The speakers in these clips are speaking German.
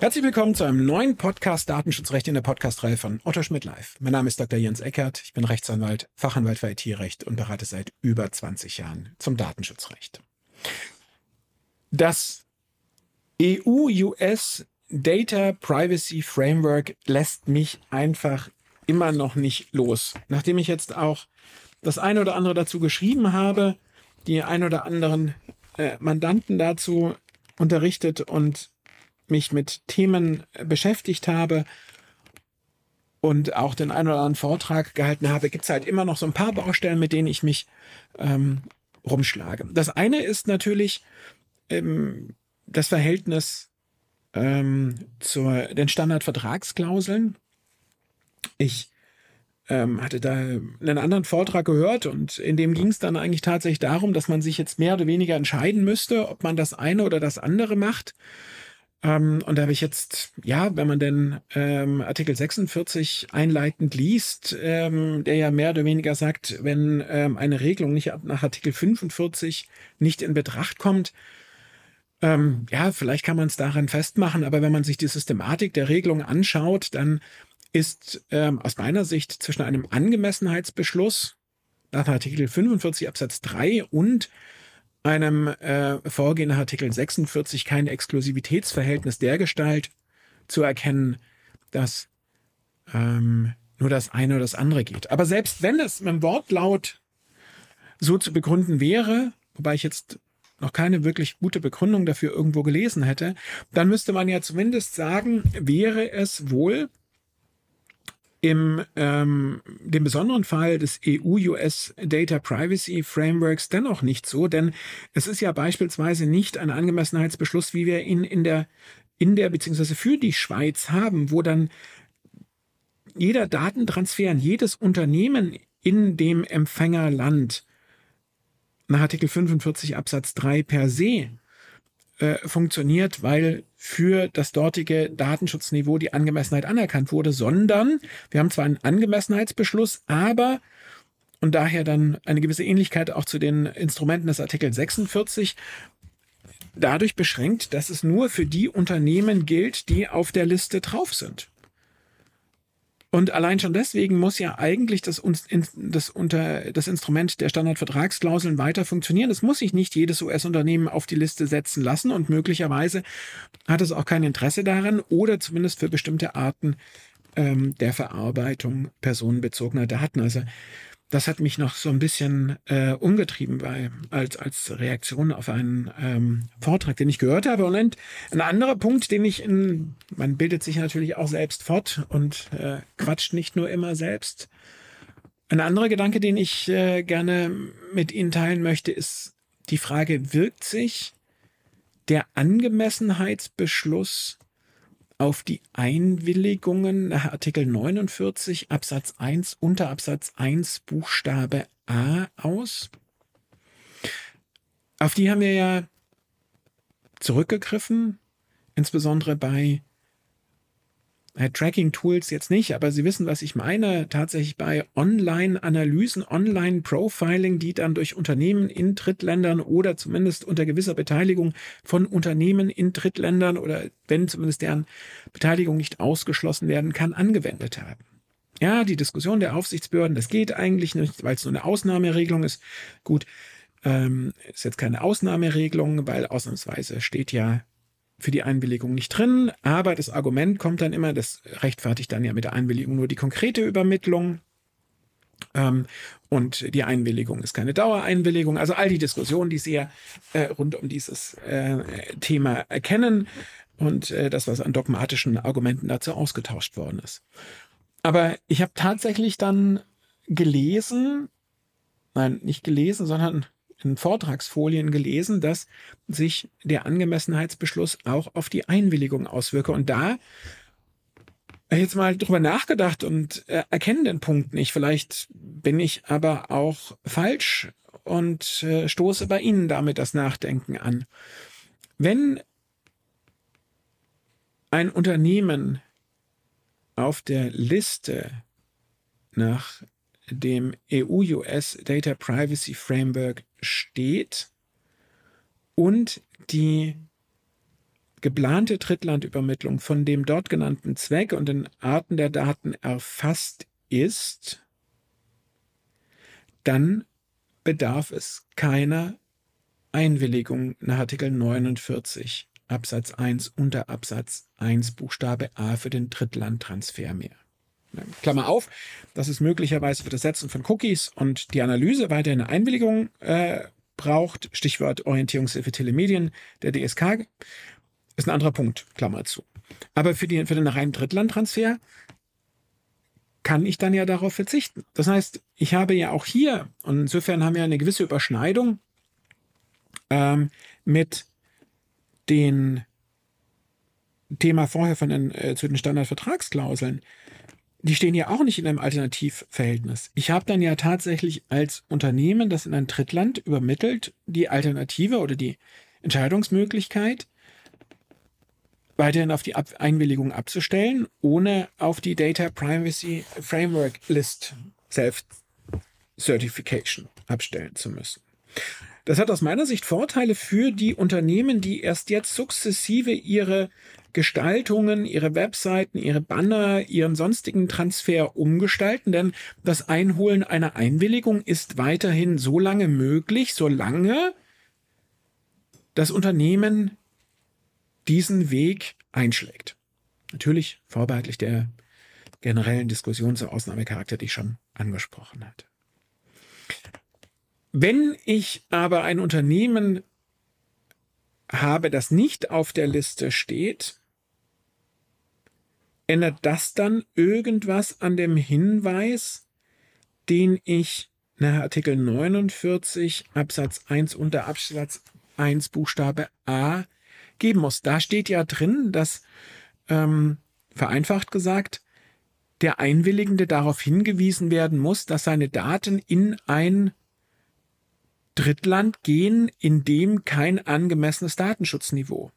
Herzlich willkommen zu einem neuen Podcast Datenschutzrecht in der Podcastreihe von Otto Schmidt Live. Mein Name ist Dr. Jens Eckert. Ich bin Rechtsanwalt, Fachanwalt für IT-Recht und berate seit über 20 Jahren zum Datenschutzrecht. Das EU-US Data Privacy Framework lässt mich einfach immer noch nicht los. Nachdem ich jetzt auch das eine oder andere dazu geschrieben habe, die ein oder anderen äh, Mandanten dazu unterrichtet und mich mit Themen beschäftigt habe und auch den einen oder anderen Vortrag gehalten habe, gibt es halt immer noch so ein paar Baustellen, mit denen ich mich ähm, rumschlage. Das eine ist natürlich ähm, das Verhältnis ähm, zu den Standardvertragsklauseln. Ich ähm, hatte da einen anderen Vortrag gehört und in dem ging es dann eigentlich tatsächlich darum, dass man sich jetzt mehr oder weniger entscheiden müsste, ob man das eine oder das andere macht. Ähm, und da habe ich jetzt, ja, wenn man denn ähm, Artikel 46 einleitend liest, ähm, der ja mehr oder weniger sagt, wenn ähm, eine Regelung nicht nach Artikel 45 nicht in Betracht kommt, ähm, ja, vielleicht kann man es daran festmachen, aber wenn man sich die Systematik der Regelung anschaut, dann ist ähm, aus meiner Sicht zwischen einem Angemessenheitsbeschluss nach Artikel 45 Absatz 3 und einem äh, Vorgehen nach Artikel 46 kein Exklusivitätsverhältnis der Gestalt zu erkennen, dass ähm, nur das eine oder das andere geht. Aber selbst wenn es mit dem Wortlaut so zu begründen wäre, wobei ich jetzt noch keine wirklich gute Begründung dafür irgendwo gelesen hätte, dann müsste man ja zumindest sagen, wäre es wohl im ähm, dem besonderen Fall des EU-US Data Privacy Frameworks dennoch nicht so, denn es ist ja beispielsweise nicht ein Angemessenheitsbeschluss, wie wir ihn in der in der beziehungsweise für die Schweiz haben, wo dann jeder Datentransfer an jedes Unternehmen in dem Empfängerland nach Artikel 45 Absatz 3 per se äh, funktioniert, weil für das dortige Datenschutzniveau die Angemessenheit anerkannt wurde, sondern wir haben zwar einen Angemessenheitsbeschluss, aber und daher dann eine gewisse Ähnlichkeit auch zu den Instrumenten des Artikel 46 dadurch beschränkt, dass es nur für die Unternehmen gilt, die auf der Liste drauf sind. Und allein schon deswegen muss ja eigentlich das, das, unter, das Instrument der Standardvertragsklauseln weiter funktionieren. Es muss sich nicht jedes US-Unternehmen auf die Liste setzen lassen und möglicherweise hat es auch kein Interesse daran oder zumindest für bestimmte Arten ähm, der Verarbeitung personenbezogener Daten. Also das hat mich noch so ein bisschen äh, umgetrieben bei, als, als Reaktion auf einen ähm, Vortrag, den ich gehört habe. Und ein anderer Punkt, den ich in, man bildet sich natürlich auch selbst fort und äh, quatscht nicht nur immer selbst. Ein anderer Gedanke, den ich äh, gerne mit Ihnen teilen möchte, ist die Frage, wirkt sich der Angemessenheitsbeschluss auf die Einwilligungen nach Artikel 49 Absatz 1 unter Absatz 1 Buchstabe A aus. Auf die haben wir ja zurückgegriffen, insbesondere bei äh, Tracking-Tools jetzt nicht, aber Sie wissen, was ich meine. Tatsächlich bei Online-Analysen, Online-Profiling, die dann durch Unternehmen in Drittländern oder zumindest unter gewisser Beteiligung von Unternehmen in Drittländern oder wenn zumindest deren Beteiligung nicht ausgeschlossen werden kann, angewendet haben. Ja, die Diskussion der Aufsichtsbehörden, das geht eigentlich nicht, weil es nur eine Ausnahmeregelung ist. Gut, ähm, ist jetzt keine Ausnahmeregelung, weil ausnahmsweise steht ja für die Einwilligung nicht drin, aber das Argument kommt dann immer, das rechtfertigt dann ja mit der Einwilligung nur die konkrete Übermittlung. Ähm, und die Einwilligung ist keine Dauereinwilligung. Also all die Diskussionen, die Sie ja äh, rund um dieses äh, Thema erkennen und äh, das, was an dogmatischen Argumenten dazu ausgetauscht worden ist. Aber ich habe tatsächlich dann gelesen, nein, nicht gelesen, sondern in Vortragsfolien gelesen, dass sich der Angemessenheitsbeschluss auch auf die Einwilligung auswirke. Und da jetzt mal drüber nachgedacht und äh, erkenne den Punkt nicht. Vielleicht bin ich aber auch falsch und äh, stoße bei Ihnen damit das Nachdenken an. Wenn ein Unternehmen auf der Liste nach dem EU-US Data Privacy Framework steht und die geplante Drittlandübermittlung von dem dort genannten Zweck und den Arten der Daten erfasst ist, dann bedarf es keiner Einwilligung nach Artikel 49 Absatz 1 unter Absatz 1 Buchstabe A für den Drittlandtransfer mehr. Klammer auf, das ist möglicherweise für das Setzen von Cookies und die Analyse weiterhin eine Einwilligung äh, braucht. Stichwort Orientierungshilfe Telemedien der DSK. Ist ein anderer Punkt, Klammer zu. Aber für, die, für den reinen Drittlandtransfer kann ich dann ja darauf verzichten. Das heißt, ich habe ja auch hier, und insofern haben wir eine gewisse Überschneidung ähm, mit dem Thema vorher von den, äh, zu den Standardvertragsklauseln. Die stehen ja auch nicht in einem Alternativverhältnis. Ich habe dann ja tatsächlich als Unternehmen, das in ein Drittland übermittelt, die Alternative oder die Entscheidungsmöglichkeit, weiterhin auf die Ab Einwilligung abzustellen, ohne auf die Data Privacy Framework List Self Certification abstellen zu müssen. Das hat aus meiner Sicht Vorteile für die Unternehmen, die erst jetzt sukzessive ihre Gestaltungen, ihre Webseiten, ihre Banner, ihren sonstigen Transfer umgestalten, denn das Einholen einer Einwilligung ist weiterhin so lange möglich, solange das Unternehmen diesen Weg einschlägt. Natürlich vorbehaltlich der generellen Diskussion zur Ausnahmecharakter, die ich schon angesprochen hatte. Wenn ich aber ein Unternehmen habe, das nicht auf der Liste steht, ändert das dann irgendwas an dem Hinweis, den ich nach Artikel 49 Absatz 1 unter Absatz 1 Buchstabe A geben muss. Da steht ja drin, dass ähm, vereinfacht gesagt, der Einwilligende darauf hingewiesen werden muss, dass seine Daten in ein Drittland gehen, in dem kein angemessenes Datenschutzniveau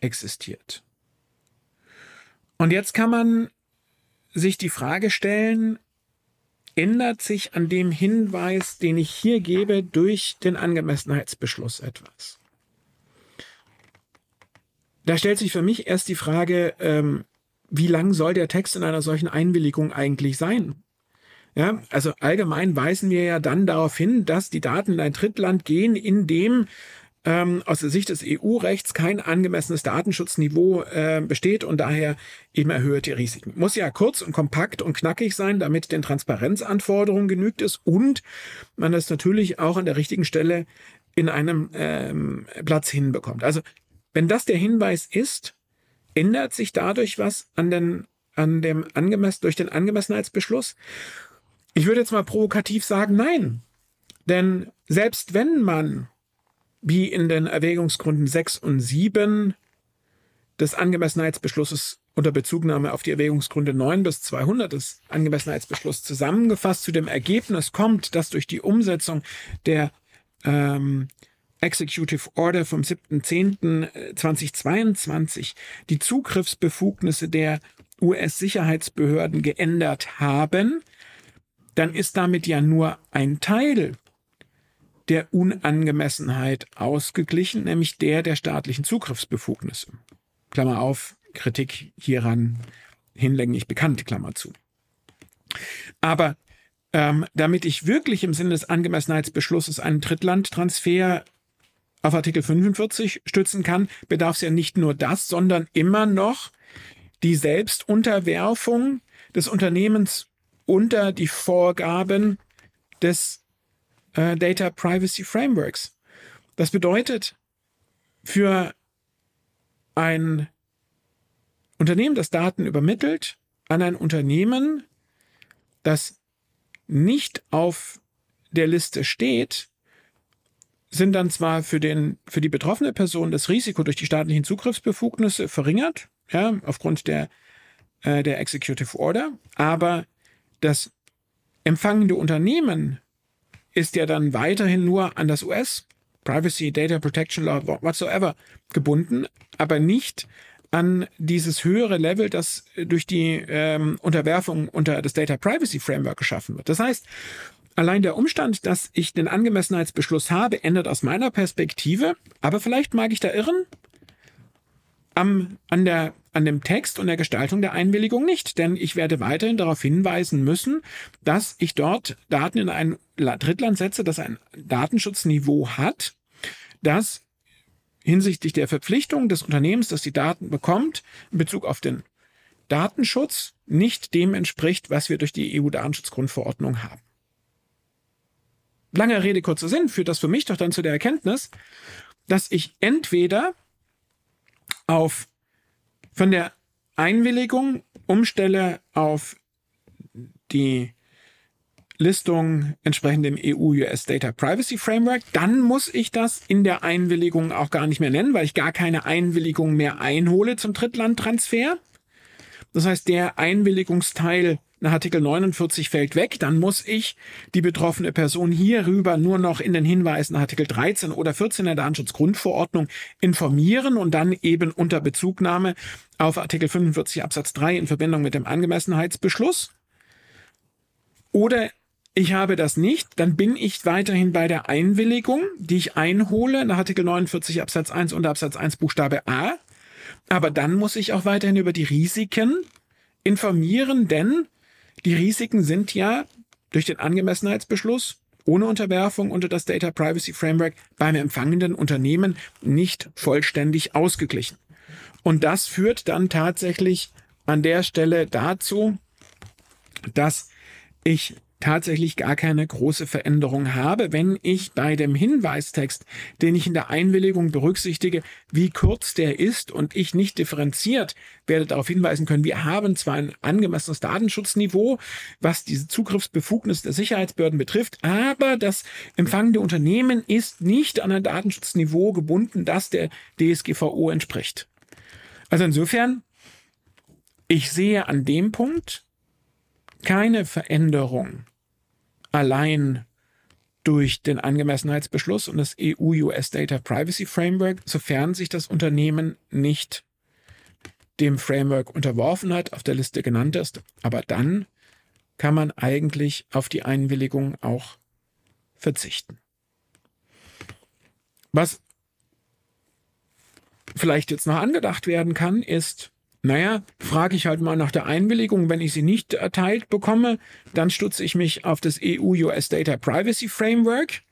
existiert. Und jetzt kann man sich die Frage stellen, ändert sich an dem Hinweis, den ich hier gebe, durch den Angemessenheitsbeschluss etwas? Da stellt sich für mich erst die Frage, ähm, wie lang soll der Text in einer solchen Einwilligung eigentlich sein? Ja, also allgemein weisen wir ja dann darauf hin, dass die Daten in ein Drittland gehen, in dem ähm, aus der Sicht des EU-Rechts kein angemessenes Datenschutzniveau äh, besteht und daher eben erhöhte Risiken. Muss ja kurz und kompakt und knackig sein, damit den Transparenzanforderungen genügt ist und man das natürlich auch an der richtigen Stelle in einem ähm, Platz hinbekommt. Also wenn das der Hinweis ist, ändert sich dadurch was an den, an dem angemessen, durch den Angemessenheitsbeschluss? Ich würde jetzt mal provokativ sagen, nein. Denn selbst wenn man, wie in den Erwägungsgründen 6 und 7 des Angemessenheitsbeschlusses unter Bezugnahme auf die Erwägungsgründe 9 bis 200 des Angemessenheitsbeschlusses zusammengefasst zu dem Ergebnis kommt, dass durch die Umsetzung der ähm, Executive Order vom 7.10.2022 die Zugriffsbefugnisse der US-Sicherheitsbehörden geändert haben, dann ist damit ja nur ein Teil der Unangemessenheit ausgeglichen, nämlich der der staatlichen Zugriffsbefugnisse. Klammer auf, Kritik hieran hinlänglich bekannt, Klammer zu. Aber ähm, damit ich wirklich im Sinne des Angemessenheitsbeschlusses einen Drittlandtransfer auf Artikel 45 stützen kann, bedarf es ja nicht nur das, sondern immer noch die Selbstunterwerfung des Unternehmens unter die Vorgaben des äh, Data Privacy Frameworks. Das bedeutet, für ein Unternehmen, das Daten übermittelt, an ein Unternehmen, das nicht auf der Liste steht, sind dann zwar für, den, für die betroffene Person das Risiko durch die staatlichen Zugriffsbefugnisse verringert, ja, aufgrund der äh, der Executive Order, aber das empfangende Unternehmen ist ja dann weiterhin nur an das US Privacy, Data Protection Law, whatsoever gebunden, aber nicht an dieses höhere Level, das durch die ähm, Unterwerfung unter das Data Privacy Framework geschaffen wird. Das heißt, allein der Umstand, dass ich den Angemessenheitsbeschluss habe, ändert aus meiner Perspektive, aber vielleicht mag ich da irren, am, an, der, an dem Text und der Gestaltung der Einwilligung nicht, denn ich werde weiterhin darauf hinweisen müssen, dass ich dort Daten in ein Drittland setze, das ein Datenschutzniveau hat, das hinsichtlich der Verpflichtung des Unternehmens, das die Daten bekommt, in Bezug auf den Datenschutz nicht dem entspricht, was wir durch die EU-Datenschutzgrundverordnung haben. Lange Rede, kurzer Sinn führt das für mich doch dann zu der Erkenntnis, dass ich entweder auf von der Einwilligung umstelle auf die Listung entsprechend dem EU-US Data Privacy Framework, dann muss ich das in der Einwilligung auch gar nicht mehr nennen, weil ich gar keine Einwilligung mehr einhole zum Drittlandtransfer. Das heißt, der Einwilligungsteil nach Artikel 49 fällt weg, dann muss ich die betroffene Person hierüber nur noch in den Hinweisen Artikel 13 oder 14 der Datenschutzgrundverordnung informieren und dann eben unter Bezugnahme auf Artikel 45 Absatz 3 in Verbindung mit dem Angemessenheitsbeschluss. Oder ich habe das nicht, dann bin ich weiterhin bei der Einwilligung, die ich einhole nach Artikel 49 Absatz 1 und Absatz 1 Buchstabe A. Aber dann muss ich auch weiterhin über die Risiken informieren, denn die Risiken sind ja durch den Angemessenheitsbeschluss ohne Unterwerfung unter das Data Privacy Framework beim empfangenden Unternehmen nicht vollständig ausgeglichen. Und das führt dann tatsächlich an der Stelle dazu, dass ich tatsächlich gar keine große Veränderung habe, wenn ich bei dem Hinweistext, den ich in der Einwilligung berücksichtige, wie kurz der ist und ich nicht differenziert werde darauf hinweisen können, wir haben zwar ein angemessenes Datenschutzniveau, was diese Zugriffsbefugnis der Sicherheitsbehörden betrifft, aber das empfangende Unternehmen ist nicht an ein Datenschutzniveau gebunden, das der DSGVO entspricht. Also insofern, ich sehe an dem Punkt keine Veränderung allein durch den Angemessenheitsbeschluss und das EU-US Data Privacy Framework, sofern sich das Unternehmen nicht dem Framework unterworfen hat, auf der Liste genannt ist. Aber dann kann man eigentlich auf die Einwilligung auch verzichten. Was vielleicht jetzt noch angedacht werden kann, ist, naja, frage ich halt mal nach der Einwilligung. Wenn ich sie nicht erteilt bekomme, dann stutze ich mich auf das EU-US Data Privacy Framework.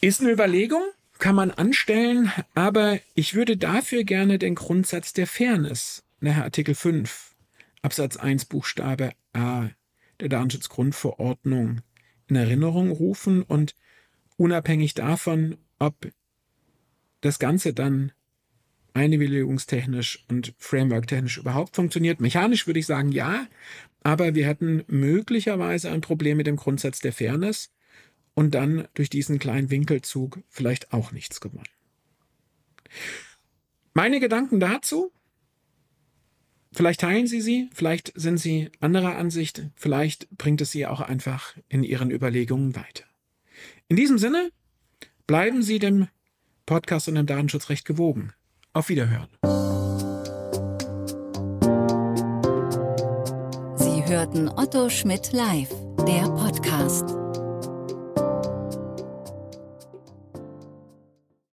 Ist eine Überlegung, kann man anstellen, aber ich würde dafür gerne den Grundsatz der Fairness, nachher Artikel 5, Absatz 1 Buchstabe A der Datenschutzgrundverordnung in Erinnerung rufen und unabhängig davon, ob das Ganze dann einwilligungstechnisch und frameworktechnisch überhaupt funktioniert. Mechanisch würde ich sagen ja, aber wir hätten möglicherweise ein Problem mit dem Grundsatz der Fairness und dann durch diesen kleinen Winkelzug vielleicht auch nichts gewonnen. Meine Gedanken dazu, vielleicht teilen Sie sie, vielleicht sind Sie anderer Ansicht, vielleicht bringt es Sie auch einfach in Ihren Überlegungen weiter. In diesem Sinne, bleiben Sie dem Podcast und dem Datenschutzrecht gewogen. Auf Wiederhören. Sie hörten Otto Schmidt live, der Podcast.